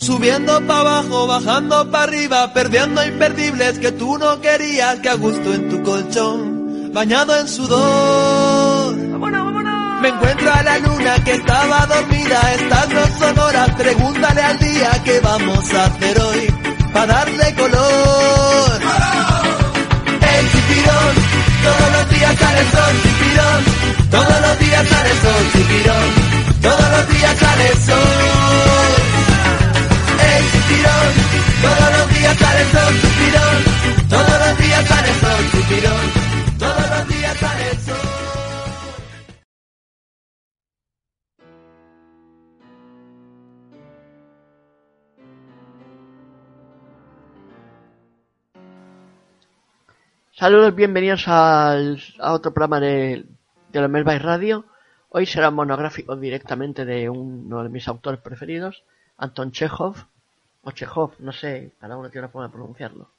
Subiendo para abajo, bajando para arriba, perdiendo imperdibles que tú no querías, que a gusto en tu colchón, bañado en sudor. Me encuentro a la luna que estaba dormida, estas no son horas, pregúntale al día qué vamos a hacer hoy, para darle color. El chipirón, todos los días sale el sol, chipirón, todos los días sale el sol, chipirón, todos los días sale el sol. Todos los días sale sol. Saludos, bienvenidos al, a otro programa de, de los Melbay Radio. Hoy será monográfico directamente de uno de mis autores preferidos, Anton Chekhov, o Chekhov, no sé, cada uno tiene una forma de pronunciarlo.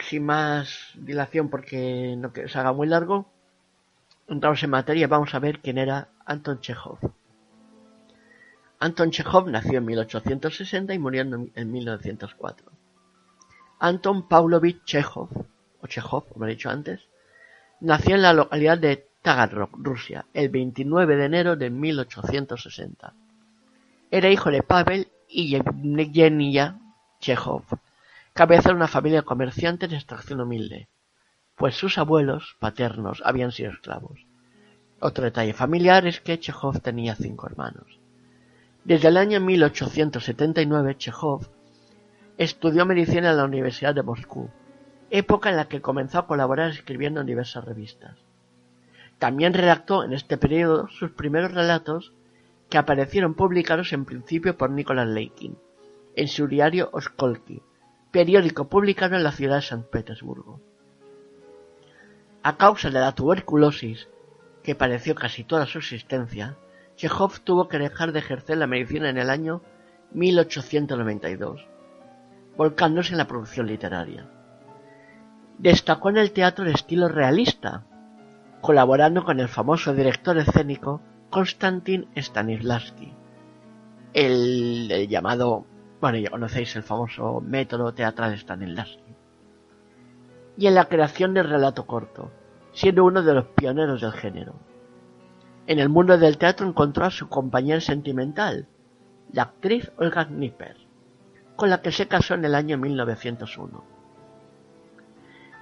Sin más dilación porque no que se haga muy largo, entramos en materia, vamos a ver quién era Anton Chekhov. Anton Chekhov nació en 1860 y murió en en 1904. Anton Pavlovich Chekhov, o Chekhov, como he dicho antes, nació en la localidad de Taganrog, Rusia, el 29 de enero de 1860. Era hijo de Pavel y Yevgenia Chekhov, cabeza de una familia de comerciantes de extracción humilde, pues sus abuelos paternos habían sido esclavos. Otro detalle familiar es que Chekhov tenía cinco hermanos. Desde el año 1879, Chekhov estudió medicina en la Universidad de Moscú, época en la que comenzó a colaborar escribiendo en diversas revistas. También redactó en este periodo sus primeros relatos que aparecieron publicados en principio por Nicolás Leikin, en su diario Oskolki, periódico publicado en la ciudad de San Petersburgo. A causa de la tuberculosis, que padeció casi toda su existencia, Chekhov tuvo que dejar de ejercer la medicina en el año 1892, volcándose en la producción literaria. Destacó en el teatro de estilo realista, colaborando con el famoso director escénico Konstantin Stanislavski, el, el llamado, bueno, ya conocéis el famoso método teatral de Stanislavski, y en la creación del relato corto, siendo uno de los pioneros del género. En el mundo del teatro encontró a su compañera sentimental, la actriz Olga Knipper, con la que se casó en el año 1901.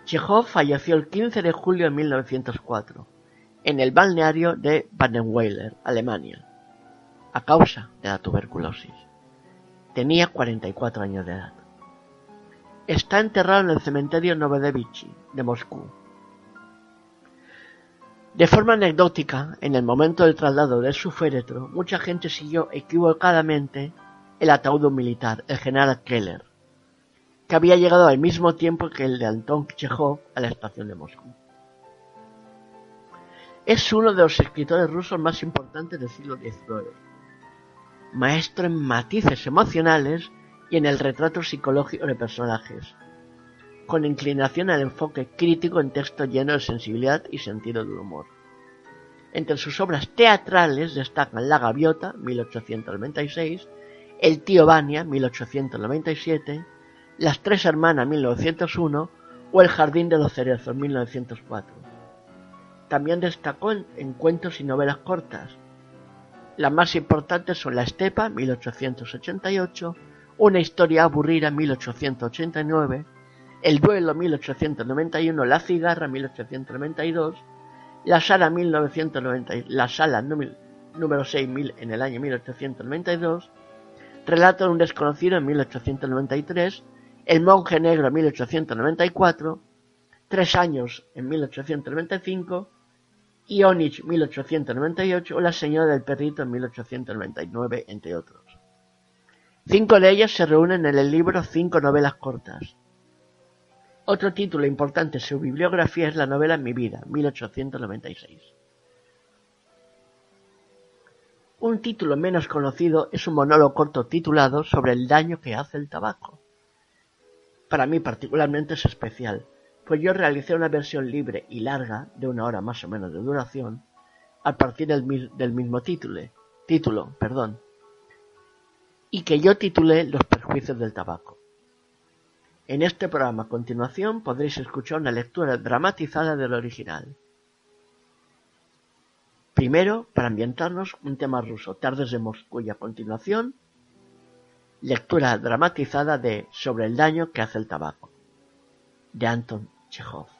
Chekhov falleció el 15 de julio de 1904 en el balneario de Badenweiler, Alemania, a causa de la tuberculosis. Tenía 44 años de edad. Está enterrado en el cementerio Novodevichy de Moscú. De forma anecdótica, en el momento del traslado de su féretro, mucha gente siguió equivocadamente el ataúd militar, el general Keller, que había llegado al mismo tiempo que el de Anton Chekhov a la estación de Moscú. Es uno de los escritores rusos más importantes del siglo XIX, maestro en matices emocionales y en el retrato psicológico de personajes, con inclinación al enfoque crítico en texto lleno de sensibilidad y sentido del humor. Entre sus obras teatrales destacan La Gaviota, 1896, El tío Vania, 1897, Las tres hermanas, 1901 o El jardín de los cerezos, 1904. También destacó en, en cuentos y novelas cortas. Las más importantes son La Estepa, 1888, Una historia aburrida, 1889, El duelo, 1891, La cigarra, 1892, La sala, 1990, La sala número, número 6 en el año 1892, Relato de un desconocido en 1893, El monje negro en 1894, Tres años en 1895, Ionich 1898 o La señora del perrito en 1899, entre otros. Cinco de ellas se reúnen en el libro Cinco novelas cortas. Otro título importante de su bibliografía es la novela Mi vida, 1896. Un título menos conocido es un monólogo corto titulado Sobre el daño que hace el tabaco. Para mí particularmente es especial, pues yo realicé una versión libre y larga, de una hora más o menos de duración, a partir del, del mismo título, título, perdón, y que yo titulé Los perjuicios del tabaco. En este programa a continuación podréis escuchar una lectura dramatizada del original. Primero, para ambientarnos, un tema ruso, Tardes de Moscú, y a continuación, lectura dramatizada de Sobre el daño que hace el tabaco, de Anton Tsjechov.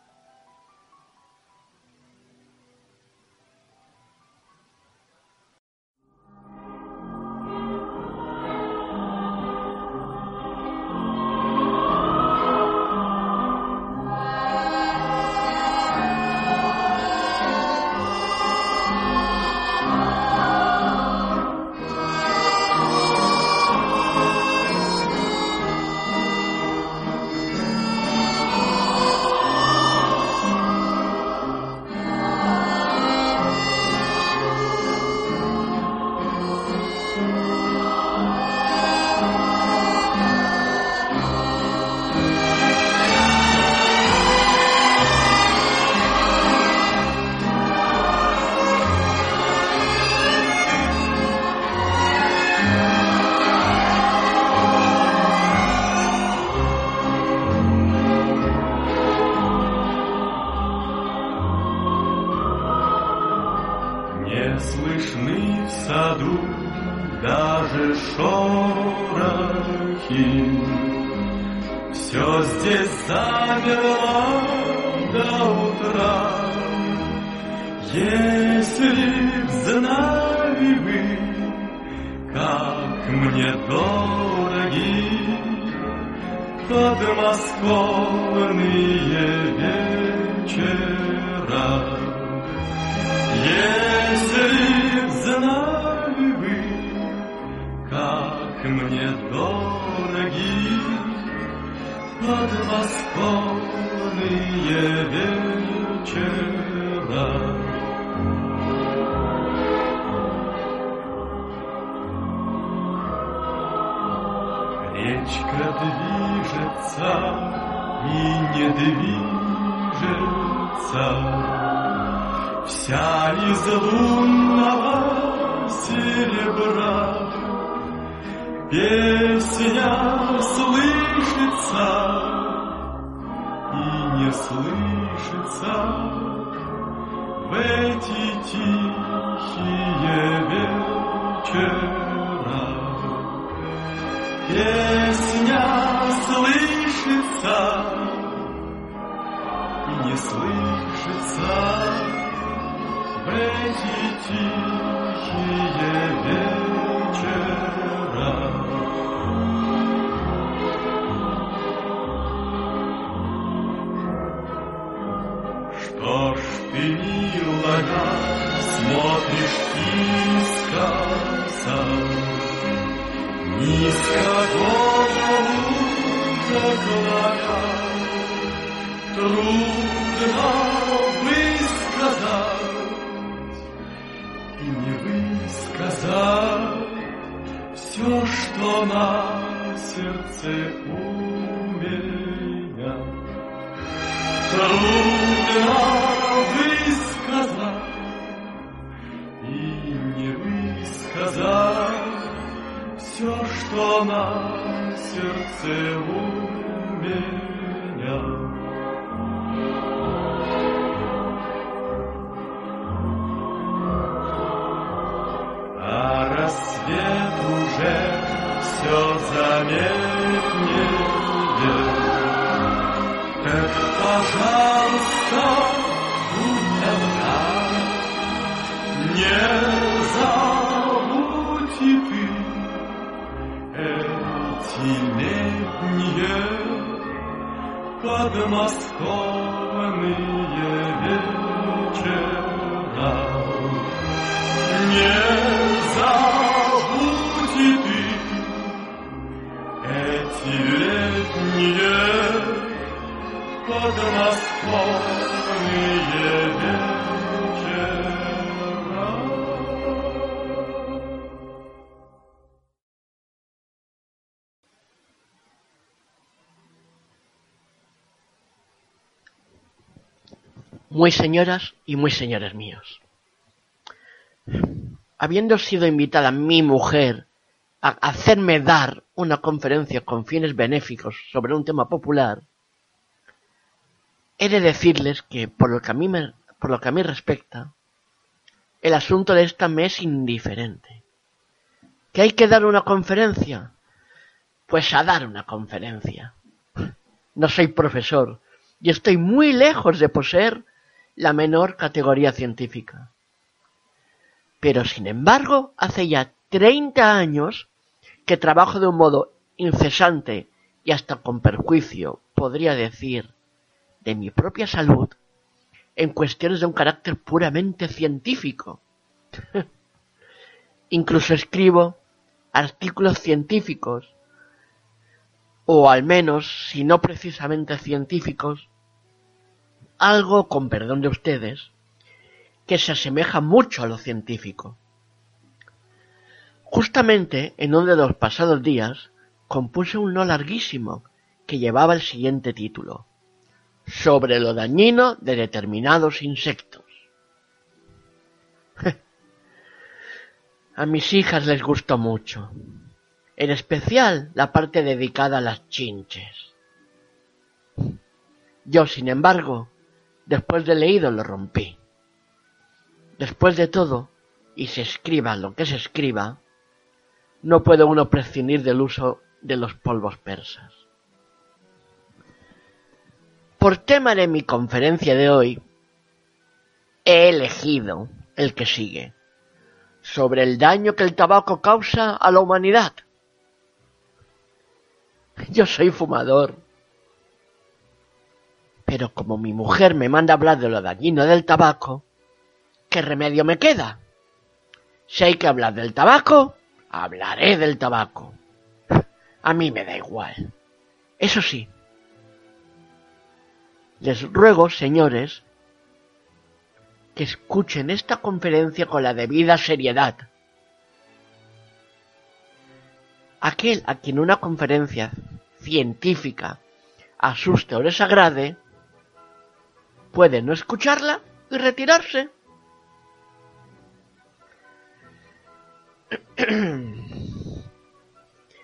дороги, подмосковные вечера. Если б знали вы, как мне дороги, подмосковные вечера. Речка движется и не движется, Вся из лунного серебра. Песня слышится и не слышится В эти тихие вечера. Песня слышится и не слышится в эти тихие вечера. Что ж ты, милая, смотришь искоса? Ни с какого лука Трудно высказать И не высказать Все, что на сердце у меня Трудно высказать И не высказать все, что на сердце у меня. А рассвет уже все заметнее. Эх, пожалуйста, подмосковные вечера. Не забудь ты эти летние подмосковные вечера. muy señoras y muy señores míos. Habiendo sido invitada mi mujer a hacerme dar una conferencia con fines benéficos sobre un tema popular, he de decirles que por lo que a mí, me, por lo que a mí respecta, el asunto de esta me es indiferente. ¿Que hay que dar una conferencia? Pues a dar una conferencia. No soy profesor y estoy muy lejos de poseer la menor categoría científica. Pero sin embargo, hace ya 30 años que trabajo de un modo incesante y hasta con perjuicio, podría decir, de mi propia salud, en cuestiones de un carácter puramente científico. Incluso escribo artículos científicos, o al menos, si no precisamente científicos, algo, con perdón de ustedes, que se asemeja mucho a lo científico. Justamente en uno de los pasados días compuse un no larguísimo que llevaba el siguiente título sobre lo dañino de determinados insectos. a mis hijas les gustó mucho, en especial la parte dedicada a las chinches. Yo, sin embargo, después de leído lo rompí. Después de todo, y se escriba lo que se escriba, no puede uno prescindir del uso de los polvos persas. Por tema de mi conferencia de hoy, he elegido el que sigue, sobre el daño que el tabaco causa a la humanidad. Yo soy fumador, pero como mi mujer me manda hablar de lo dañino del tabaco, ¿qué remedio me queda? Si hay que hablar del tabaco, Hablaré del tabaco. A mí me da igual. Eso sí. Les ruego, señores, que escuchen esta conferencia con la debida seriedad. Aquel a quien una conferencia científica asuste o desagrade, puede no escucharla y retirarse.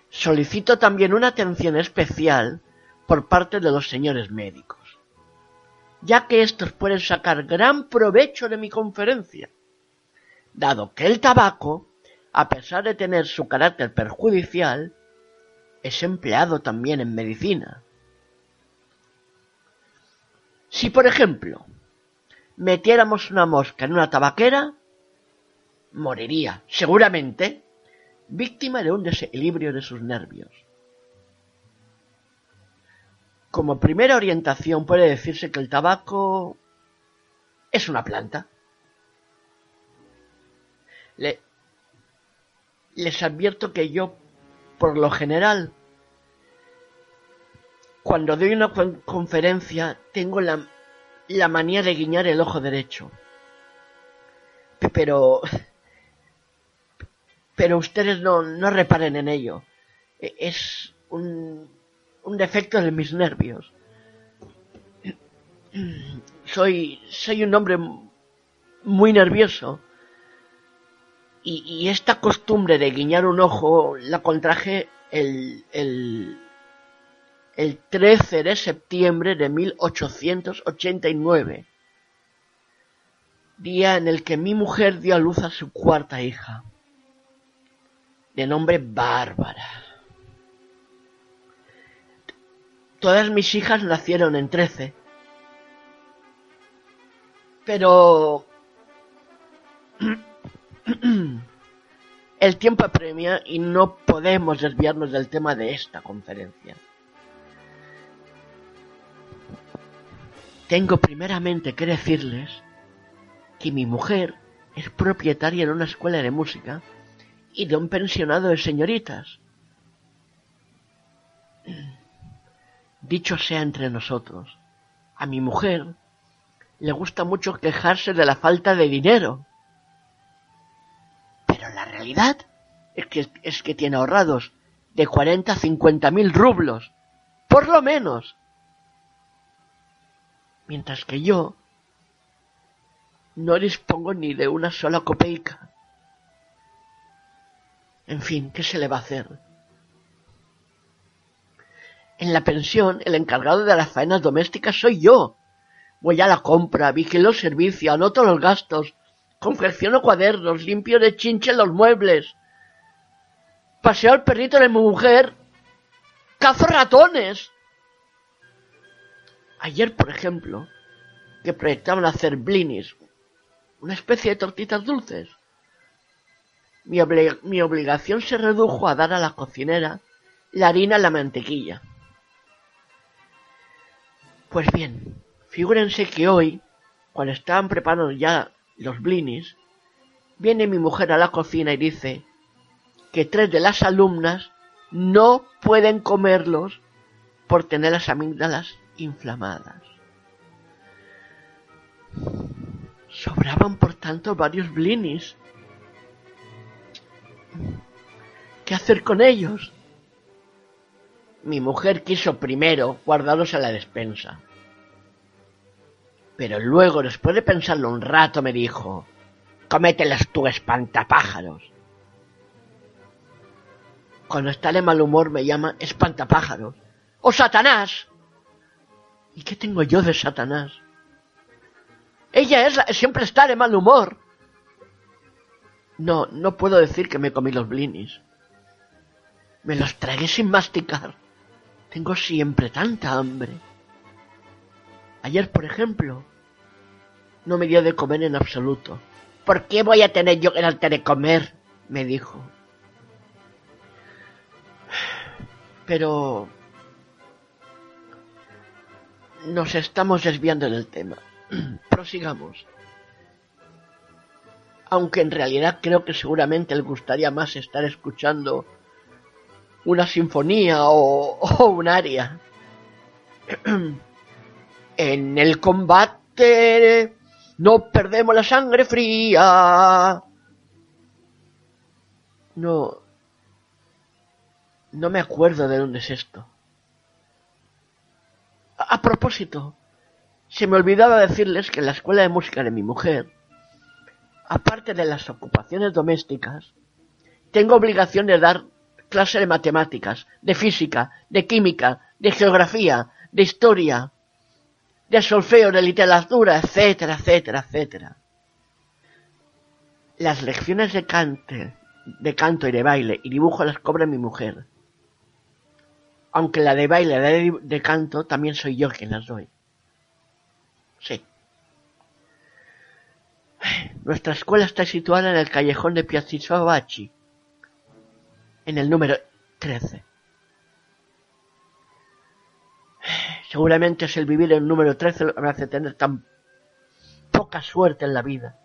Solicito también una atención especial por parte de los señores médicos, ya que estos pueden sacar gran provecho de mi conferencia, dado que el tabaco, a pesar de tener su carácter perjudicial, es empleado también en medicina. Si, por ejemplo, metiéramos una mosca en una tabaquera, moriría, seguramente, víctima de un desequilibrio de sus nervios. Como primera orientación puede decirse que el tabaco es una planta. les advierto que yo, por lo general, cuando doy una conferencia, tengo la, la manía de guiñar el ojo derecho. Pero pero ustedes no, no reparen en ello. E, es un, un defecto de mis nervios. Soy, soy un hombre muy nervioso. Y, y, esta costumbre de guiñar un ojo la contraje el, el, el 13 de septiembre de 1889, día en el que mi mujer dio a luz a su cuarta hija de nombre Bárbara. Todas mis hijas nacieron en trece. Pero... El tiempo apremia y no podemos desviarnos del tema de esta conferencia. Tengo primeramente que decirles que mi mujer es propietaria de una escuela de música y de un pensionado de señoritas. Dicho sea entre nosotros, a mi mujer le gusta mucho quejarse de la falta de dinero. Pero la realidad es que, es que tiene ahorrados de 40 a 50 mil rublos, por lo menos. Mientras que yo no dispongo ni de una sola copeica. En fin, ¿qué se le va a hacer? En la pensión, el encargado de las faenas domésticas soy yo. Voy a la compra, vigilo el servicio, anoto los gastos, confecciono cuadernos, limpio de chinche los muebles, paseo al perrito de mi mujer, cazo ratones. Ayer, por ejemplo, que proyectaban hacer blinis, una especie de tortitas dulces. Mi, obligación se redujo a dar a la cocinera la harina y la mantequilla. Pues bien, figúrense que hoy, cuando estaban preparando ya los blinis, viene mi mujer a la cocina y dice que tres de las alumnas no pueden comerlos por tener las amígdalas inflamadas. Sobraban por tanto varios blinis. ¿Qué hacer con ellos? Mi mujer quiso primero guardarlos en la despensa. Pero luego, después de pensarlo un rato, me dijo, cómetelas tú, espantapájaros. Cuando está de mal humor me llama espantapájaros. ¡Oh, Satanás! ¿Y qué tengo yo de Satanás? Ella es la, siempre está de mal humor. No, no puedo decir que me comí los blinis. Me los tragué sin masticar. Tengo siempre tanta hambre. Ayer, por ejemplo, no me dio de comer en absoluto. ¿Por qué voy a tener yo que darte de comer? me dijo. Pero nos estamos desviando del tema. Prosigamos. Aunque en realidad creo que seguramente le gustaría más estar escuchando una sinfonía o, o un aria. en el combate no perdemos la sangre fría. No. No me acuerdo de dónde es esto. A, propósito, se me olvidaba decirles que en la escuela de música de mi mujer, aparte de las ocupaciones domésticas, tengo obligación de dar clase de matemáticas, de física, de química, de geografía, de historia, de solfeo, de literatura, etcétera, etcétera, etcétera. Las lecciones de cante, de canto y de baile y dibujo las cobra mi mujer. Aunque la de baile la de canto también soy yo quien las doy. Sí. Nuestra escuela está situada en el callejón de Piazziso Bachi, en el número 13. Seguramente es el vivir en el número 13 lo que me hace tener tan poca suerte en la vida.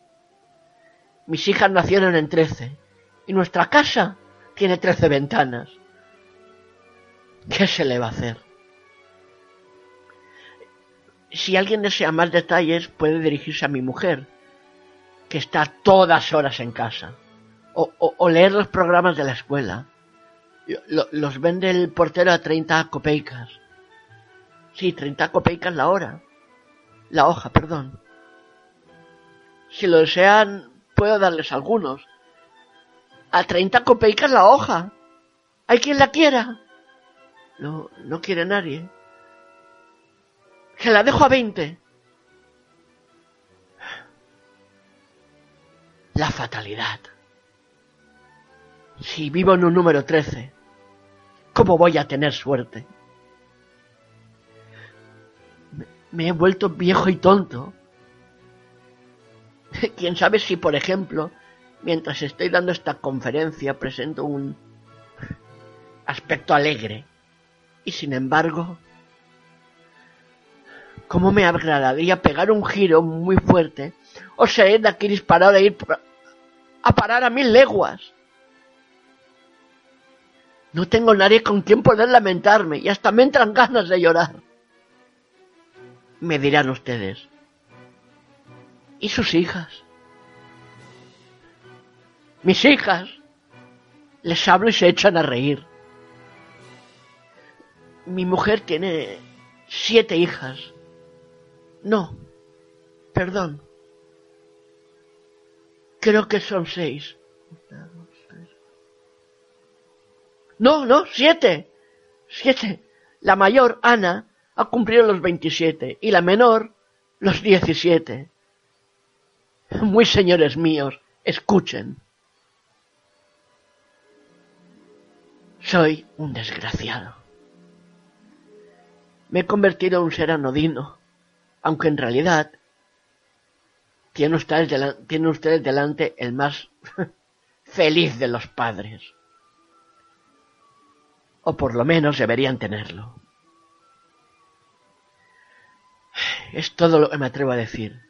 Mis hijas nacieron en 13 y nuestra casa tiene 13 ventanas. ¿Qué se le va a hacer? Si alguien desea más detalles, puede dirigirse a mi mujer, que está todas horas en casa, o, leer los programas de la escuela. Los vende el portero a 30 copeicas. Sí, 30 copeicas la hora. La hoja, perdón. Si lo desean, puedo darles algunos. A 30 copeicas la hoja. ¿Hay quien la quiera? No, no quiere nadie. Se la dejo a 20. La fatalidad. Si vivo en un número 13, ¿cómo voy a tener suerte? Me, me he vuelto viejo y tonto. Quién sabe si, por ejemplo, mientras estoy dando esta conferencia presento un aspecto alegre. Y sin embargo, ¿Cómo me agradaría pegar un giro muy fuerte o salir de aquí disparado e ir a parar a mil leguas? No tengo nadie con quien poder lamentarme y hasta me entran ganas de llorar. Me dirán ustedes. ¿Y sus hijas? Mis hijas. Les hablo y se echan a reír. Mi mujer tiene siete hijas. No, perdón. Creo que son seis. No, no, siete. Siete. La mayor, Ana, ha cumplido los veintisiete y la menor los diecisiete. Muy señores míos, escuchen. Soy un desgraciado. Me he convertido en un ser anodino, aunque en realidad tienen ustedes, delante, ustedes delante el más feliz de los padres. O por lo menos deberían tenerlo. Es todo lo que me atrevo a decir.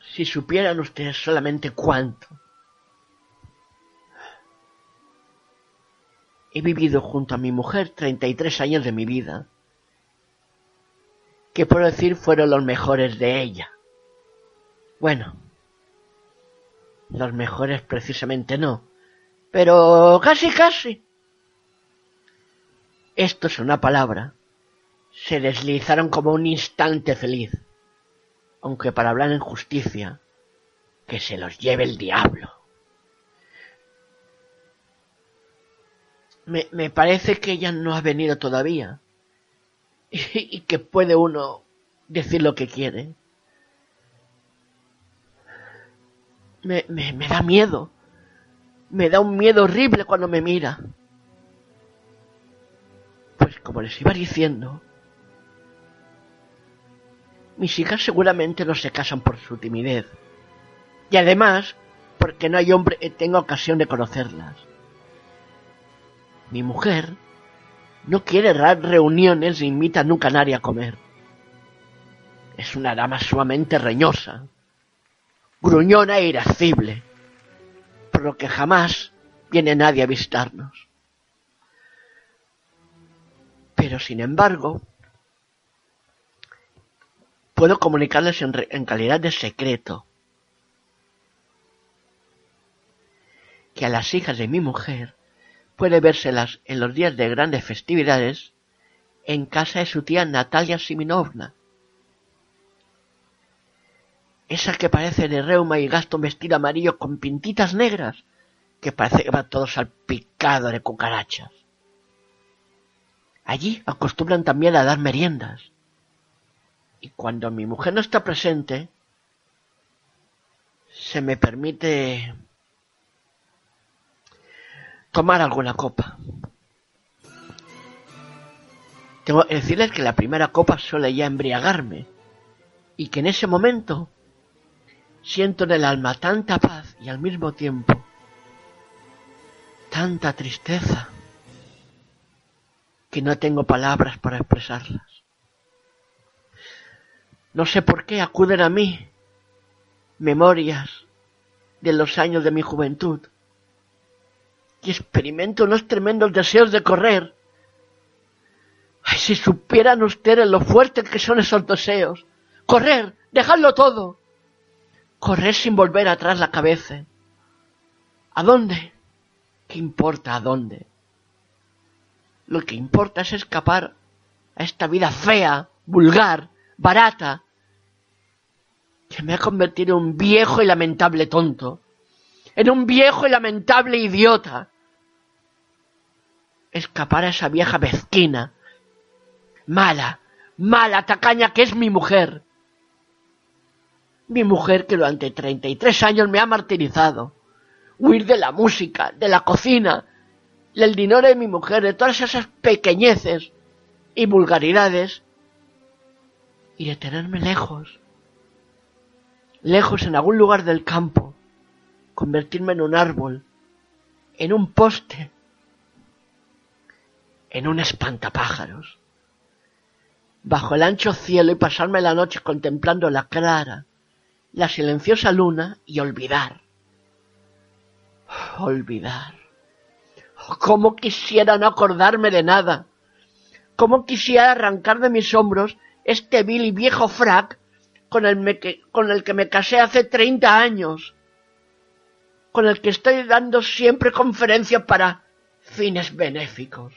Si supieran ustedes solamente cuánto he vivido junto a mi mujer 33 años de mi vida, que puedo decir fueron los mejores de ella. Bueno, los mejores precisamente no, pero casi casi. Esto es una palabra. Se deslizaron como un instante feliz, aunque para hablar en justicia, que se los lleve el diablo. Me, parece que ella no ha venido todavía y, que puede uno decir lo que quiere. Me, me, me da miedo. Me da un miedo horrible cuando me mira. Pues como les iba diciendo, mis hijas seguramente no se casan por su timidez. Y además, porque no hay hombre que tenga ocasión de conocerlas. Mi mujer no quiere dar reuniones e invita nunca a nadie a comer. Es una dama sumamente reñosa, gruñona e irascible, por lo que jamás viene nadie a visitarnos. Pero sin embargo, puedo comunicarles en calidad de secreto que a las hijas de mi mujer puede vérselas en los días de grandes festividades en casa de su tía Natalia Siminovna. Esa que parece de reuma y gasto vestido amarillo con pintitas negras, que parece que va todo salpicado de cucarachas. Allí acostumbran también a dar meriendas. Y cuando mi mujer no está presente, se me permite tomar alguna copa. Tengo que decirles que la primera copa suele ya embriagarme y que en ese momento siento en el alma tanta paz y al mismo tiempo tanta tristeza que no tengo palabras para expresarlas. No sé por qué acuden a mí memorias de los años de mi juventud y experimento unos tremendos deseos de correr. Ay, si supieran ustedes lo fuertes que son esos deseos. Correr, dejadlo todo. Correr sin volver atrás la cabeza. ¿A dónde? ¿Qué importa a dónde? Lo que importa es escapar a esta vida fea, vulgar, barata, que me ha convertido en un viejo y lamentable tonto en un viejo y lamentable idiota. Escapar a esa vieja mezquina, mala, mala, tacaña que es mi mujer. Mi mujer que durante treinta y tres años me ha martirizado. Huir de la música, de la cocina, del dinero de mi mujer, de todas esas pequeñeces y vulgaridades, y de tenerme lejos, lejos en algún lugar del campo, convertirme en un árbol, en un poste, en un espantapájaros, bajo el ancho cielo y pasarme la noche contemplando la clara, la silenciosa luna y olvidar. Olvidar. ¿Cómo quisiera no acordarme de nada? ¿Cómo quisiera arrancar de mis hombros este vil y viejo frac con el, con el que me casé hace treinta años? Con el que estoy dando siempre conferencias para fines benéficos.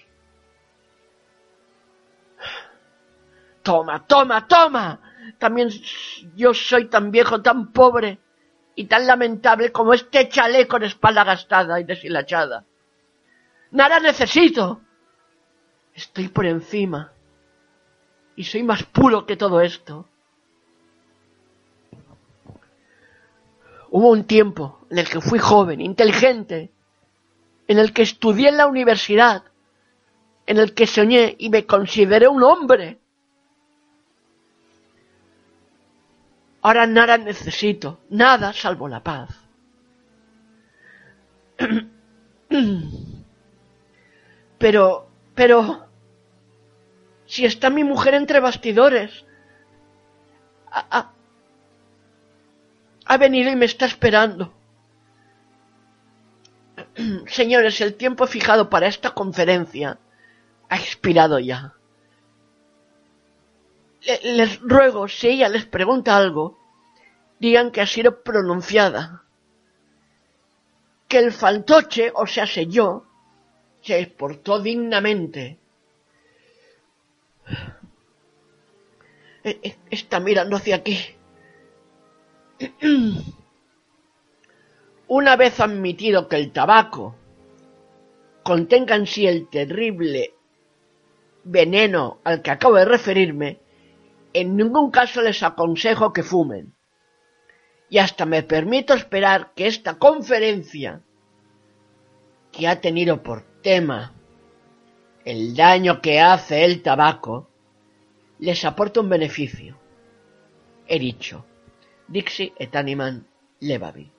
Toma, toma, toma. También yo soy tan viejo, tan pobre, y tan lamentable como este chaleco con espalda gastada y deshilachada. Nada necesito. Estoy por encima y soy más puro que todo esto. Hubo un tiempo en el que fui joven, inteligente, en el que estudié en la universidad, en el que soñé y me consideré un hombre. Ahora nada necesito, nada salvo la paz. Pero, pero, si está mi mujer entre bastidores, ha, ha venido y me está esperando. Señores, el tiempo fijado para esta conferencia ha expirado ya. Les ruego, si ella les pregunta algo, digan que ha sido pronunciada. Que el fantoche, o sea, sé yo, se portó dignamente. E, e, está mirando hacia aquí. Una vez admitido que el tabaco contenga en sí el terrible veneno al que acabo de referirme, en ningún caso les aconsejo que fumen. Y hasta me permito esperar que esta conferencia, que ha tenido por tema el daño que hace el tabaco, les aporte un beneficio. He dicho, Dixie et animam levavi.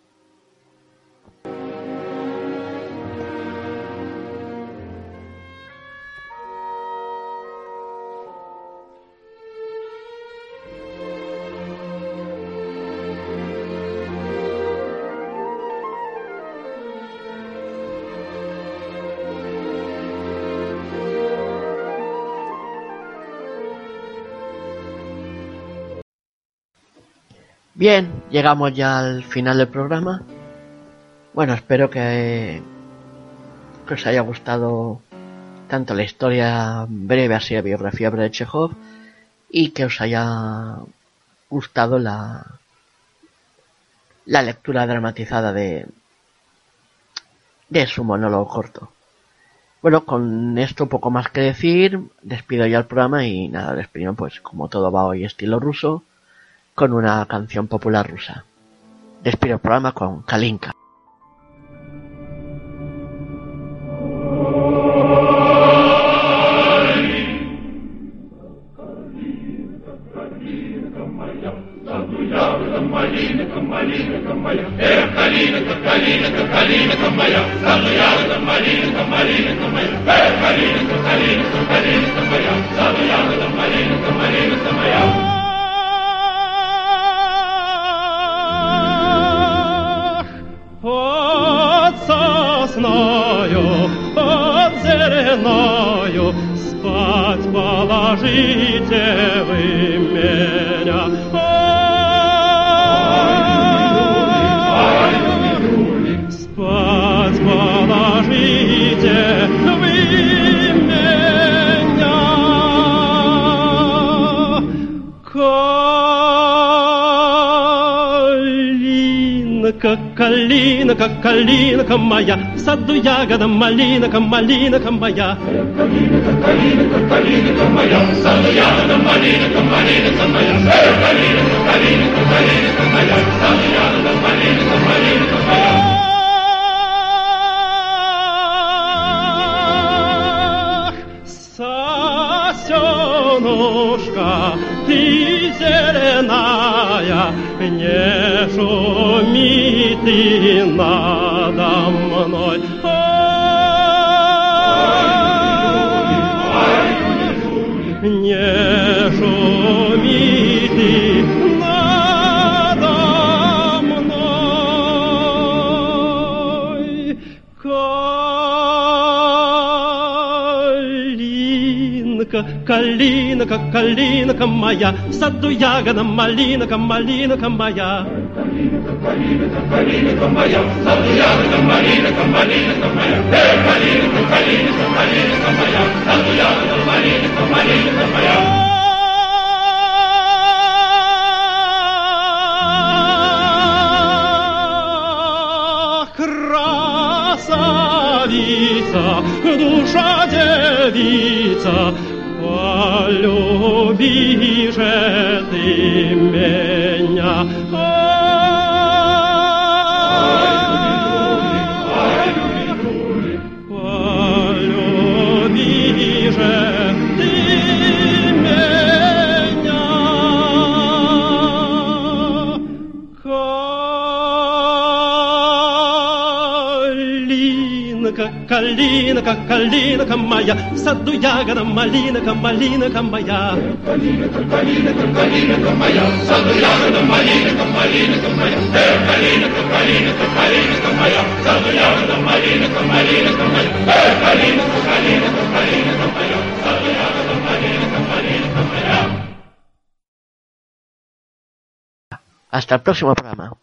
Bien, llegamos ya al final del programa. Bueno, espero que, os haya gustado tanto la historia breve, así la biografía breve de Chekhov, y que os haya gustado la, la lectura dramatizada de, de su monólogo corto. Bueno, con esto poco más que decir, despido ya el programa y nada, despido pues como todo va hoy estilo ruso con una canción popular rusa. Despido el programa con Kalinka. Сосною, под зеленою, спать положите вы меня. Калинка, калинка, калинка моя, в саду ягода малинка, малинка моя. Калинка, калинка, калинка моя, в саду ягода малинка, малинка моя. Калинка, калинка, калинка моя, в саду ягода малинка, малинка моя. Сосенушка, ты зеленая, не шуми ты надо мной. Калинка, калинка моя, в саду ягода, малинка, малинка моя. Калинка, калинка, калинка моя, в саду ягода, малинка, малинка моя. Эй, калинка, калинка, калинка моя, в саду ягода, малинка, малинка моя. красавица, душа девица, полюби же а ты меня. Калина, как калина, моя, в саду ягода малина, малина, моя. Калина, как калина, калина, моя, в саду ягода малина, малина, моя. Эх, калина, как калина, калина, моя, в саду ягода малина, малина, моя. Эх, калина, как калина, калина, моя, в саду ягода малина, малина, моя. Hasta el próximo programa.